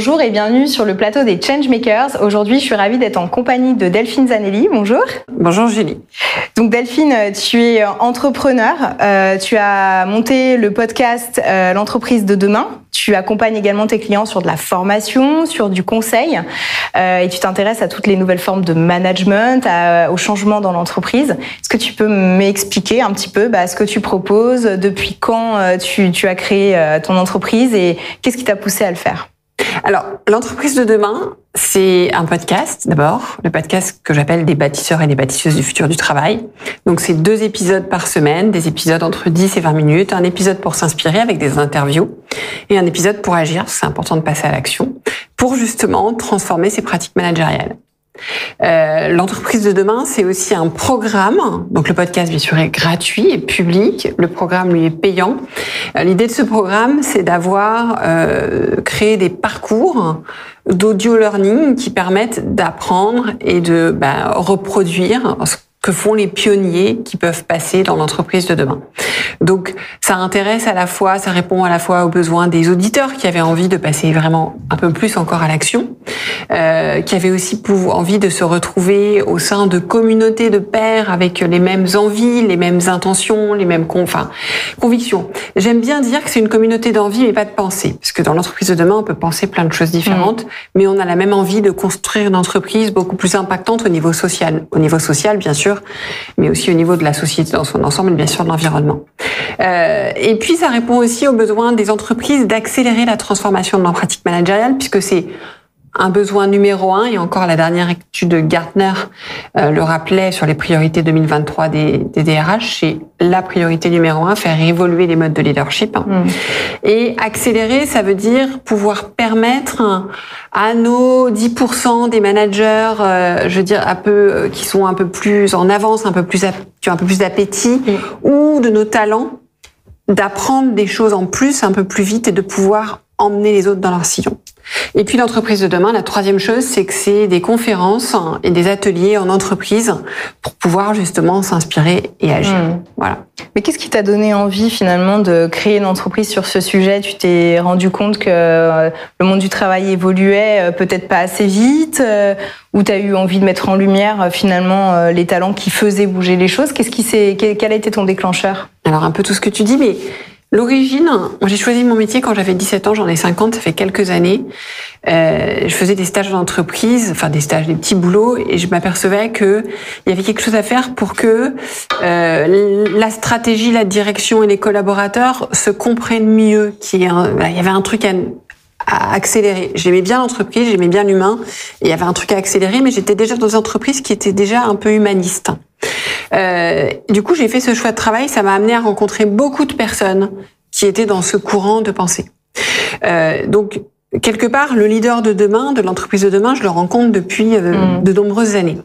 Bonjour et bienvenue sur le plateau des Changemakers. Aujourd'hui, je suis ravie d'être en compagnie de Delphine Zanelli. Bonjour. Bonjour Julie. Donc Delphine, tu es entrepreneur. Euh, tu as monté le podcast euh, L'entreprise de demain. Tu accompagnes également tes clients sur de la formation, sur du conseil, euh, et tu t'intéresses à toutes les nouvelles formes de management, à, au changement dans l'entreprise. Est-ce que tu peux m'expliquer un petit peu bah, ce que tu proposes, depuis quand euh, tu, tu as créé euh, ton entreprise et qu'est-ce qui t'a poussé à le faire? Alors, l'entreprise de demain, c'est un podcast d'abord, le podcast que j'appelle des bâtisseurs et des bâtisseuses du futur du travail. Donc, c'est deux épisodes par semaine, des épisodes entre 10 et 20 minutes, un épisode pour s'inspirer avec des interviews et un épisode pour agir, c'est important de passer à l'action, pour justement transformer ses pratiques managériales. Euh, l'entreprise de demain, c'est aussi un programme. Donc le podcast, bien sûr, est gratuit et public. Le programme, lui, est payant. Euh, l'idée de ce programme, c'est d'avoir euh, créé des parcours d'audio learning qui permettent d'apprendre et de bah, reproduire que font les pionniers qui peuvent passer dans l'entreprise de demain. Donc ça intéresse à la fois, ça répond à la fois aux besoins des auditeurs qui avaient envie de passer vraiment un peu plus encore à l'action, euh, qui avaient aussi envie de se retrouver au sein de communautés de pairs avec les mêmes envies, les mêmes intentions, les mêmes enfin, convictions. J'aime bien dire que c'est une communauté d'envie mais pas de pensée, parce que dans l'entreprise de demain on peut penser plein de choses différentes, mmh. mais on a la même envie de construire une entreprise beaucoup plus impactante au niveau social. Au niveau social bien sûr mais aussi au niveau de la société dans son ensemble et bien sûr de l'environnement. Euh, et puis ça répond aussi aux besoins des entreprises d'accélérer la transformation de leur pratique managériale, puisque c'est un besoin numéro un, et encore la dernière étude de Gartner euh, le rappelait sur les priorités 2023 des, des DRH, c'est la priorité numéro un, faire évoluer les modes de leadership. Mmh. Et accélérer, ça veut dire pouvoir permettre à nos 10% des managers, euh, je veux dire, un peu, euh, qui sont un peu plus en avance, un peu plus, qui ont un peu plus d'appétit, mmh. ou de nos talents, d'apprendre des choses en plus un peu plus vite et de pouvoir emmener les autres dans leur sillon. Et puis l'entreprise de demain, la troisième chose, c'est que c'est des conférences et des ateliers en entreprise pour pouvoir justement s'inspirer et agir. Hmm. Voilà. Mais qu'est-ce qui t'a donné envie finalement de créer une entreprise sur ce sujet? Tu t'es rendu compte que euh, le monde du travail évoluait euh, peut-être pas assez vite euh, ou tu as eu envie de mettre en lumière finalement les talents qui faisaient bouger les choses? Qu'est-ce qui s'est quel a été ton déclencheur? Alors un peu tout ce que tu dis mais L'origine, j'ai choisi mon métier quand j'avais 17 ans, j'en ai 50, ça fait quelques années. Euh, je faisais des stages d'entreprise, enfin des stages, des petits boulots, et je m'apercevais que il y avait quelque chose à faire pour que euh, la stratégie, la direction et les collaborateurs se comprennent mieux. Il y avait un truc à, à accélérer. J'aimais bien l'entreprise, j'aimais bien l'humain, il y avait un truc à accélérer, mais j'étais déjà dans une entreprise qui était déjà un peu humaniste. Euh, du coup, j'ai fait ce choix de travail. Ça m'a amené à rencontrer beaucoup de personnes qui étaient dans ce courant de pensée. Euh, donc, quelque part, le leader de demain, de l'entreprise de demain, je le rencontre depuis euh, mm. de nombreuses années.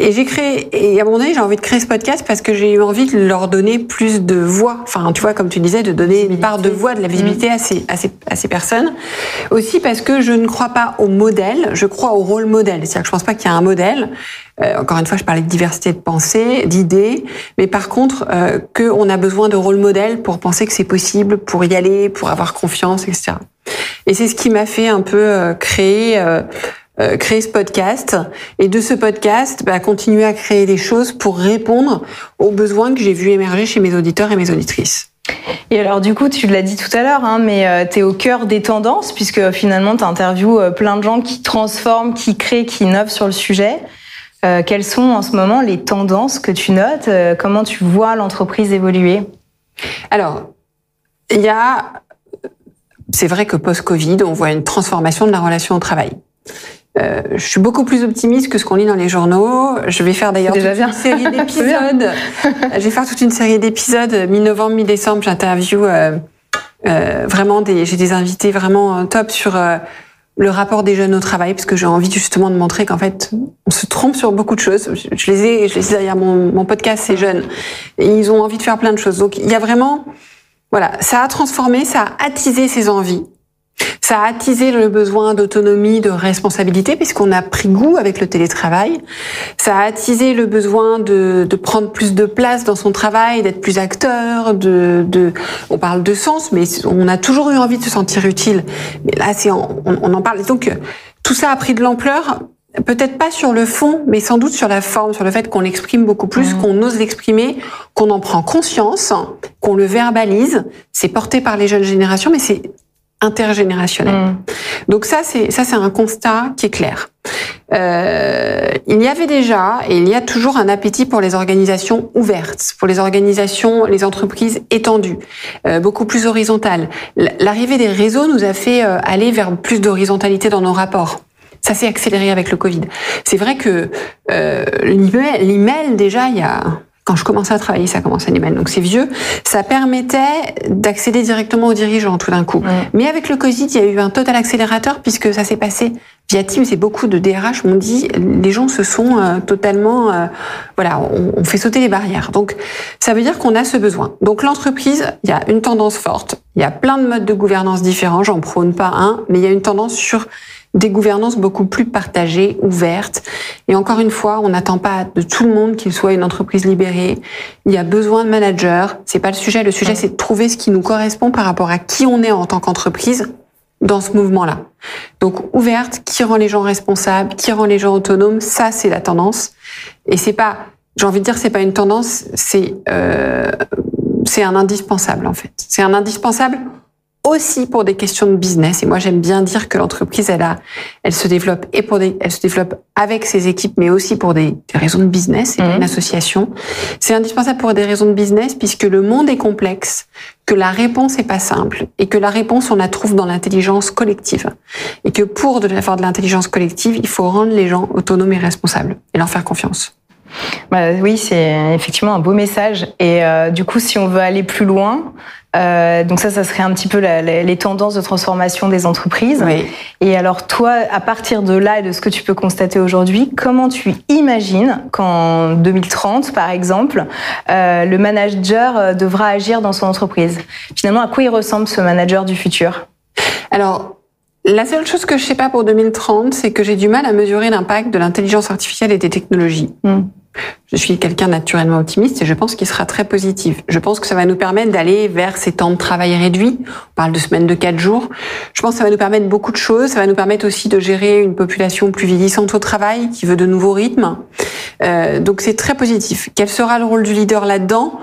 Et j'ai créé, et à un moment donné, j'ai envie de créer ce podcast parce que j'ai eu envie de leur donner plus de voix. Enfin, tu vois, comme tu disais, de donner une part de voix, de la visibilité mm. à, ces, à, ces, à ces personnes. Aussi parce que je ne crois pas au modèle, je crois au rôle modèle. C'est-à-dire que je pense pas qu'il y a un modèle. Euh, encore une fois, je parlais de diversité de pensée, d'idées, mais par contre, euh, qu'on a besoin de rôle modèle pour penser que c'est possible, pour y aller, pour avoir confiance, etc. Et c'est ce qui m'a fait un peu euh, créer euh, créer ce podcast et de ce podcast bah, continuer à créer des choses pour répondre aux besoins que j'ai vu émerger chez mes auditeurs et mes auditrices. Et alors du coup, tu l'as dit tout à l'heure, hein, mais euh, tu es au cœur des tendances puisque finalement tu interviews euh, plein de gens qui transforment, qui créent, qui innovent sur le sujet. Euh, quelles sont en ce moment les tendances que tu notes? Comment tu vois l'entreprise évoluer? Alors, il y a, c'est vrai que post-Covid, on voit une transformation de la relation au travail. Euh, je suis beaucoup plus optimiste que ce qu'on lit dans les journaux. Je vais faire d'ailleurs toute une série d'épisodes. je vais faire toute une série d'épisodes mi-novembre, mi-décembre. J'interview euh, euh, vraiment des, j'ai des invités vraiment top sur euh, le rapport des jeunes au travail, parce que j'ai envie justement de montrer qu'en fait, on se trompe sur beaucoup de choses. Je, les ai, je les ai derrière mon, mon podcast, ces jeunes, et ils ont envie de faire plein de choses. Donc il y a vraiment, voilà, ça a transformé, ça a attisé ces envies. Ça a attisé le besoin d'autonomie, de responsabilité, puisqu'on a pris goût avec le télétravail. Ça a attisé le besoin de, de prendre plus de place dans son travail, d'être plus acteur. De, de, on parle de sens, mais on a toujours eu envie de se sentir utile. Mais là, c'est on, on en parle. Donc tout ça a pris de l'ampleur peut-être pas sur le fond, mais sans doute sur la forme, sur le fait qu'on l'exprime beaucoup plus, mmh. qu'on ose l'exprimer, qu'on en prend conscience, qu'on le verbalise. C'est porté par les jeunes générations, mais c'est intergénérationnel. Mmh. Donc ça, c'est ça, c'est un constat qui est clair. Euh, il y avait déjà et il y a toujours un appétit pour les organisations ouvertes, pour les organisations, les entreprises étendues, euh, beaucoup plus horizontales. L'arrivée des réseaux nous a fait euh, aller vers plus d'horizontalité dans nos rapports. Ça s'est accéléré avec le Covid. C'est vrai que euh, l'email, déjà, il y a quand je commençais à travailler, ça commençait à l'email, donc c'est vieux. Ça permettait d'accéder directement aux dirigeants tout d'un coup. Mais avec le Covid, il y a eu un total accélérateur puisque ça s'est passé via Teams et beaucoup de DRH m'ont dit les gens se sont euh, totalement, euh, voilà, on, on, fait sauter les barrières. Donc ça veut dire qu'on a ce besoin. Donc l'entreprise, il y a une tendance forte. Il y a plein de modes de gouvernance différents. J'en prône pas un, mais il y a une tendance sur des gouvernances beaucoup plus partagées, ouvertes. Et encore une fois, on n'attend pas de tout le monde qu'il soit une entreprise libérée. Il y a besoin de managers. C'est pas le sujet. Le sujet, c'est de trouver ce qui nous correspond par rapport à qui on est en tant qu'entreprise dans ce mouvement-là. Donc ouverte, qui rend les gens responsables, qui rend les gens autonomes, ça c'est la tendance. Et c'est pas, j'ai envie de dire, c'est pas une tendance, c'est euh, c'est un indispensable en fait. C'est un indispensable aussi pour des questions de business. Et moi, j'aime bien dire que l'entreprise, elle a, elle se développe et pour des, elle se développe avec ses équipes, mais aussi pour des, des raisons de business et mmh. une association. C'est indispensable pour des raisons de business puisque le monde est complexe, que la réponse est pas simple et que la réponse, on la trouve dans l'intelligence collective. Et que pour faire de l'intelligence collective, il faut rendre les gens autonomes et responsables et leur faire confiance. Bah, oui, c'est effectivement un beau message. Et euh, du coup, si on veut aller plus loin, euh, donc ça, ça serait un petit peu la, la, les tendances de transformation des entreprises. Oui. Et alors toi, à partir de là et de ce que tu peux constater aujourd'hui, comment tu imagines qu'en 2030, par exemple, euh, le manager devra agir dans son entreprise? Finalement, à quoi il ressemble ce manager du futur? Alors, la seule chose que je sais pas pour 2030, c'est que j'ai du mal à mesurer l'impact de l'intelligence artificielle et des technologies. Mm. Je suis quelqu'un naturellement optimiste et je pense qu'il sera très positif. Je pense que ça va nous permettre d'aller vers ces temps de travail réduits. On parle de semaines de quatre jours. Je pense que ça va nous permettre beaucoup de choses. Ça va nous permettre aussi de gérer une population plus vieillissante au travail, qui veut de nouveaux rythmes. Euh, donc c'est très positif. Quel sera le rôle du leader là-dedans?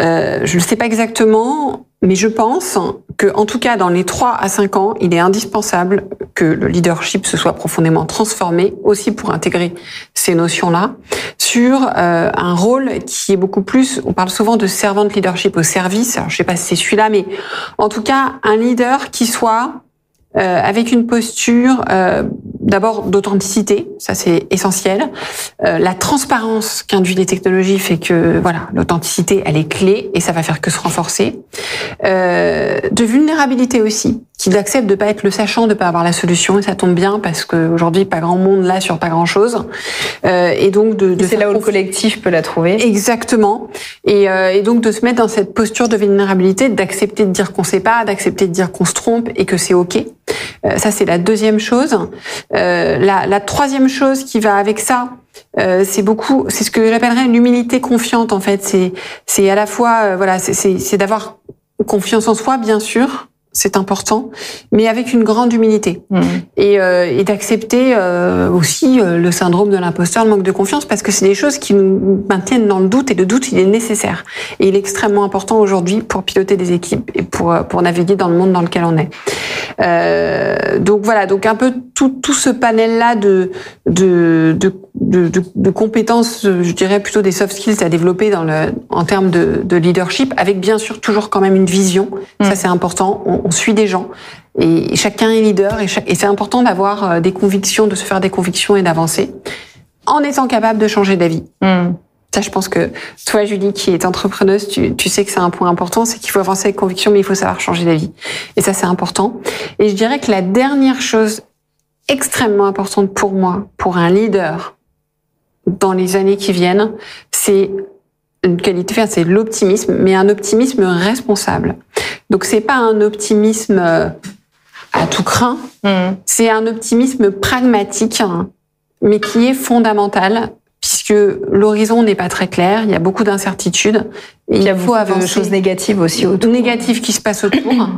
Euh, Je ne sais pas exactement. Mais je pense que, en tout cas, dans les 3 à 5 ans, il est indispensable que le leadership se soit profondément transformé, aussi pour intégrer ces notions-là, sur euh, un rôle qui est beaucoup plus, on parle souvent de servant de leadership au service, alors je sais pas si c'est celui-là, mais en tout cas, un leader qui soit euh, avec une posture euh, d'abord d'authenticité, ça c'est essentiel. Euh, la transparence qu'induit les technologies fait que voilà, l'authenticité elle est clé et ça va faire que se renforcer. Euh, de vulnérabilité aussi, qu'il accepte de pas être le sachant, de pas avoir la solution et ça tombe bien parce qu'aujourd'hui pas grand monde là sur pas grand chose. Euh, et donc de, de c'est là où le collectif peut la trouver. Exactement. Et, euh, et donc de se mettre dans cette posture de vulnérabilité, d'accepter de dire qu'on sait pas, d'accepter de dire qu'on se trompe et que c'est ok. Euh, ça, c'est la deuxième chose. Euh, la, la, troisième chose qui va avec ça, euh, c'est beaucoup, c'est ce que j'appellerais l'humilité confiante en fait. C'est, c'est à la fois, voilà, c'est d'avoir confiance en soi, bien sûr, c'est important, mais avec une grande humilité mmh. et, euh, et d'accepter euh, aussi euh, le syndrome de l'imposteur, le manque de confiance, parce que c'est des choses qui nous maintiennent dans le doute et le doute il est nécessaire et il est extrêmement important aujourd'hui pour piloter des équipes et pour pour naviguer dans le monde dans lequel on est. Donc voilà, donc un peu tout tout ce panel là de de, de de, de, de, compétences, je dirais plutôt des soft skills à développer dans le, en termes de, de leadership, avec bien sûr toujours quand même une vision. Ça, mmh. c'est important. On, on, suit des gens et chacun est leader et, et c'est important d'avoir euh, des convictions, de se faire des convictions et d'avancer en étant capable de changer d'avis. Mmh. Ça, je pense que toi, Julie, qui est entrepreneuse, tu, tu sais que c'est un point important, c'est qu'il faut avancer avec conviction, mais il faut savoir changer d'avis. Et ça, c'est important. Et je dirais que la dernière chose extrêmement importante pour moi, pour un leader, dans les années qui viennent, c'est une qualité, c'est l'optimisme, mais un optimisme responsable. Donc c'est pas un optimisme euh, à tout craint. Mmh. C'est un optimisme pragmatique, hein, mais qui est fondamental puisque l'horizon n'est pas très clair, il y a beaucoup d'incertitudes. Il y a beaucoup de choses négatives aussi autour. Négatives qui se passent autour.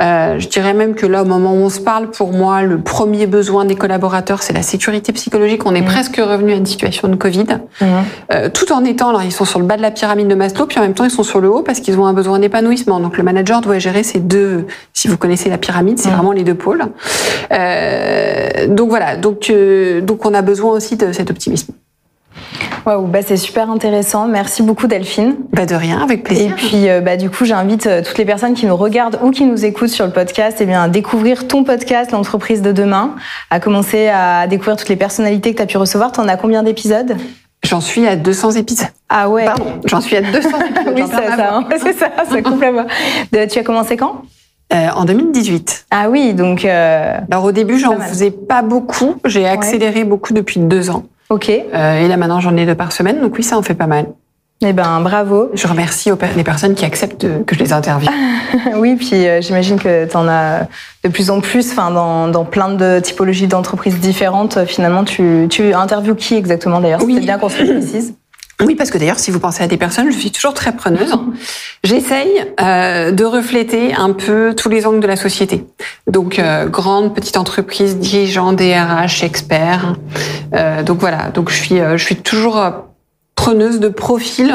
Euh, je dirais même que là, au moment où on se parle, pour moi, le premier besoin des collaborateurs, c'est la sécurité psychologique. On est mmh. presque revenu à une situation de Covid, mmh. euh, tout en étant, alors ils sont sur le bas de la pyramide de Maslow, puis en même temps ils sont sur le haut parce qu'ils ont un besoin d'épanouissement. Donc le manager doit gérer ces deux. Si vous connaissez la pyramide, c'est mmh. vraiment les deux pôles. Euh, donc voilà, donc euh, donc on a besoin aussi de cet optimisme. Wow, bah c'est super intéressant. Merci beaucoup Delphine. Bah de rien, avec plaisir. Et puis euh, bah du coup, j'invite euh, toutes les personnes qui nous regardent ou qui nous écoutent sur le podcast, eh bien à découvrir ton podcast, l'entreprise de demain, à commencer à découvrir toutes les personnalités que tu as pu recevoir. Tu en as combien d'épisodes? J'en suis à 200 épisodes. Ah ouais. Pardon, j'en suis à 200 épisodes. oui, c'est ça, hein. c'est ça, complètement. Tu as commencé quand? Euh, en 2018. Ah oui, donc. Euh... Alors au début, j'en faisais pas beaucoup. J'ai accéléré beaucoup depuis deux ans. Ok. Euh, et là maintenant j'en ai deux par semaine, donc oui ça en fait pas mal. Eh ben bravo. Je remercie les personnes qui acceptent que je les interviewe. oui, puis euh, j'imagine que tu en as de plus en plus, enfin dans, dans plein de typologies d'entreprises différentes. Finalement, tu, tu interviews qui exactement d'ailleurs? Oui. C'est bien qu'on se précise. Oui, parce que d'ailleurs, si vous pensez à des personnes, je suis toujours très preneuse. J'essaye euh, de refléter un peu tous les angles de la société. Donc, euh, grande, petite entreprise, dirigeant, DRH, expert. Euh, donc voilà. Donc je suis, euh, je suis toujours preneuse de profils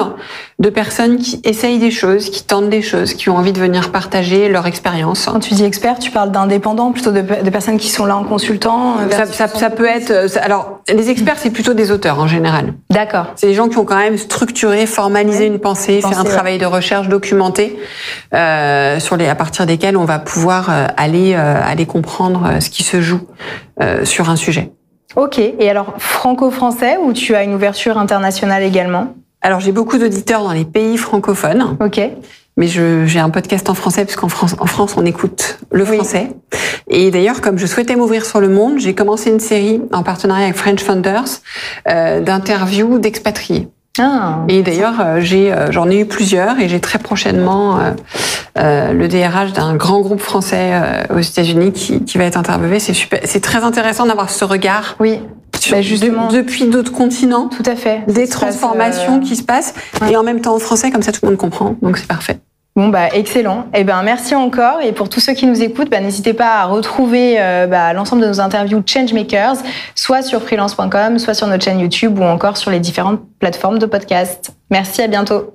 de personnes qui essayent des choses, qui tentent des choses, qui ont envie de venir partager leur expérience. Quand tu dis expert, tu parles d'indépendants, plutôt de, de, personnes qui sont là en consultant euh, Ça, ça, ça peut être... Euh, alors, les experts, c'est plutôt des auteurs en général. D'accord. C'est des gens qui ont quand même structuré, formalisé une pensée, fait un travail de recherche documenté euh, sur les, à partir desquels on va pouvoir euh, aller, euh, aller comprendre ce qui se joue euh, sur un sujet. Ok. Et alors, franco-français ou tu as une ouverture internationale également Alors, j'ai beaucoup d'auditeurs dans les pays francophones. Ok. Mais j'ai un podcast en français, puisqu'en France, en France, on écoute le français. Et d'ailleurs, comme je souhaitais m'ouvrir sur le monde, j'ai commencé une série en partenariat avec French Funders euh, d'interviews d'expatriés. Ah, et d'ailleurs, euh, j'ai, euh, j'en ai eu plusieurs et j'ai très prochainement euh, euh le DRH d'un grand groupe français aux États-Unis qui, qui, va être interviewé. C'est super, c'est très intéressant d'avoir ce regard. Oui. Sur, bah justement, depuis d'autres continents. Tout à fait. Des transformations qui se passent et en même temps en français, comme ça tout le monde comprend. Donc c'est parfait. Bon bah excellent. Eh ben merci encore et pour tous ceux qui nous écoutent, bah, n'hésitez pas à retrouver euh, bah, l'ensemble de nos interviews Changemakers, soit sur freelance.com, soit sur notre chaîne YouTube ou encore sur les différentes plateformes de podcast. Merci, à bientôt.